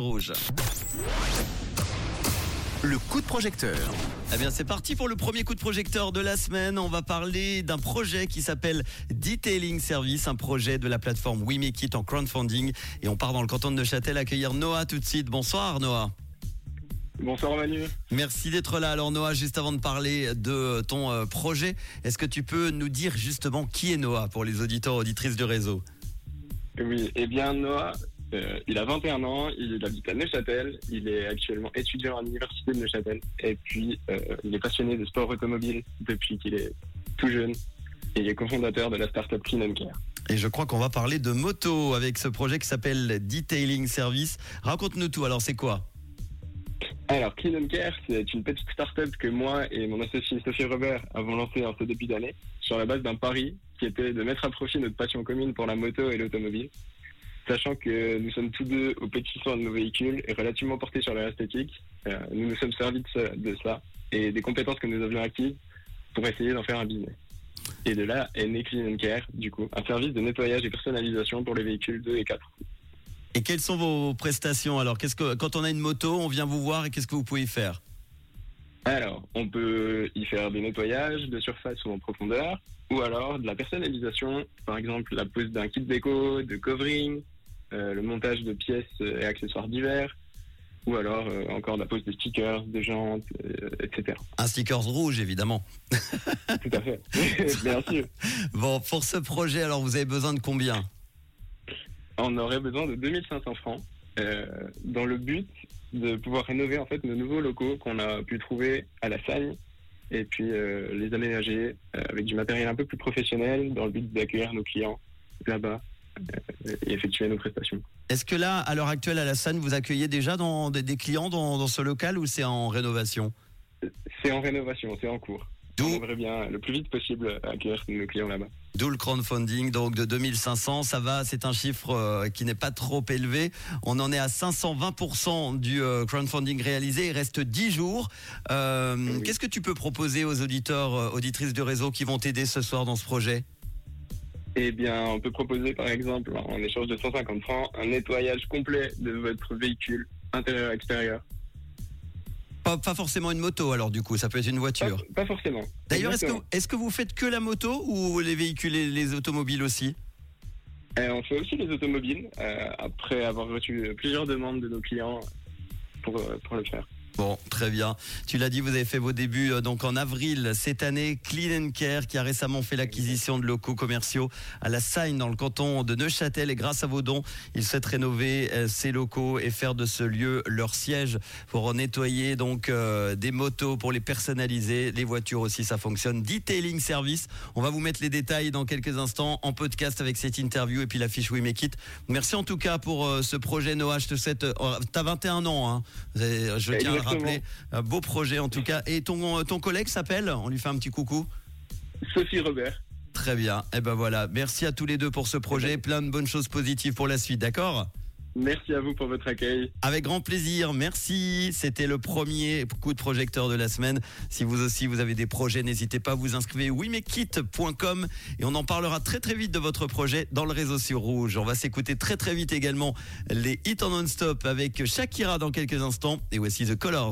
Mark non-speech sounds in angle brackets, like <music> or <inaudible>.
Rouge. Le coup de projecteur. Eh bien, c'est parti pour le premier coup de projecteur de la semaine. On va parler d'un projet qui s'appelle Detailing Service, un projet de la plateforme We Make It en crowdfunding. Et on part dans le canton de Neuchâtel accueillir Noah tout de suite. Bonsoir Noah. Bonsoir Manu. Merci d'être là. Alors Noah, juste avant de parler de ton euh, projet, est-ce que tu peux nous dire justement qui est Noah pour les auditeurs auditrices du réseau? Oui, eh bien Noah, euh, il a 21 ans, il habite à Neuchâtel, il est actuellement étudiant à l'université de Neuchâtel et puis euh, il est passionné de sport automobile depuis qu'il est tout jeune et il est cofondateur de la startup Clean and Care. Et je crois qu'on va parler de moto avec ce projet qui s'appelle Detailing Service. Raconte-nous tout. Alors c'est quoi? Alors Clean and Care, c'est une petite startup que moi et mon associé Sophie Robert avons lancée en ce début d'année sur la base d'un pari qui était de mettre à profit notre passion commune pour la moto et l'automobile sachant que nous sommes tous deux au petit soin de nos véhicules et relativement portés sur leur esthétique. Euh, nous nous sommes servis de, ça et des compétences que nous avions acquises pour essayer d'en faire un business. Et de là est né Clean Care, du coup, un service de nettoyage et personnalisation pour les véhicules 2 et 4. Et quelles sont vos prestations Alors, qu'est-ce que quand on a une moto, on vient vous voir et qu'est-ce que vous pouvez y faire? Alors, on peut y faire des nettoyages de surface ou en profondeur, ou alors de la personnalisation, par exemple la pose d'un kit déco, de covering, le montage de pièces et accessoires divers, ou alors euh, encore la pose de stickers, de jantes, euh, etc. Un stickers rouge, évidemment. <laughs> Tout à fait, <laughs> bien sûr. Bon, pour ce projet, alors vous avez besoin de combien? On aurait besoin de 2500 francs, dans le but de pouvoir rénover en fait nos nouveaux locaux qu'on a pu trouver à la Sagne et puis les aménager avec du matériel un peu plus professionnel dans le but d'accueillir nos clients là-bas et effectuer nos prestations. Est-ce que là, à l'heure actuelle, à la Seine, vous accueillez déjà dans, des, clients dans, ce local ou c'est en rénovation? C'est en rénovation, c'est en cours. On aimerait bien le plus vite possible accueillir nos clients là-bas. D'où le crowdfunding donc de 2500, ça va, c'est un chiffre euh, qui n'est pas trop élevé. On en est à 520% du euh, crowdfunding réalisé, il reste 10 jours. Euh, qu'est-ce que tu peux proposer aux auditeurs, auditrices du réseau qui vont t'aider ce soir dans ce projet? Eh bien, on peut proposer par exemple, en échange de 150 francs, un nettoyage complet de votre véhicule intérieur-extérieur. Pas, forcément une moto alors du coup, ça peut être une voiture. Pas, forcément. D'ailleurs, est-ce que, est que, vous faites que la moto ou les véhicules et les automobiles aussi eh, On fait aussi les automobiles, euh, après avoir reçu plusieurs demandes de nos clients pour, euh, pour le faire. Bon, très bien. Tu l'as dit, vous avez fait vos débuts euh, donc en avril cette année. Clean Care qui a récemment fait l'acquisition de locaux commerciaux à la Seine dans le canton de Neuchâtel et grâce à vos dons, ils souhaitent rénover euh, ces locaux et faire de ce lieu leur siège pour nettoyer donc euh, des motos pour les personnaliser, les voitures aussi ça fonctionne. Detailing service. On va vous mettre les détails dans quelques instants en podcast avec cette interview et puis la fiche We Make It. Merci en tout cas pour ce projet Noah. Je te souhaite. T'as 21 ans, hein. Je tiens à un beau projet en tout cas. Et ton, ton collègue s'appelle? On lui fait un petit coucou Sophie Robert. Très bien. Et eh ben voilà. Merci à tous les deux pour ce projet. Plein de bonnes choses positives pour la suite. D'accord? Merci à vous pour votre accueil. Avec grand plaisir, merci. C'était le premier coup de projecteur de la semaine. Si vous aussi vous avez des projets, n'hésitez pas à vous inscrire wimekit.com et on en parlera très très vite de votre projet dans le réseau sur Rouge. On va s'écouter très très vite également les hits en non-stop avec Shakira dans quelques instants et voici The Color.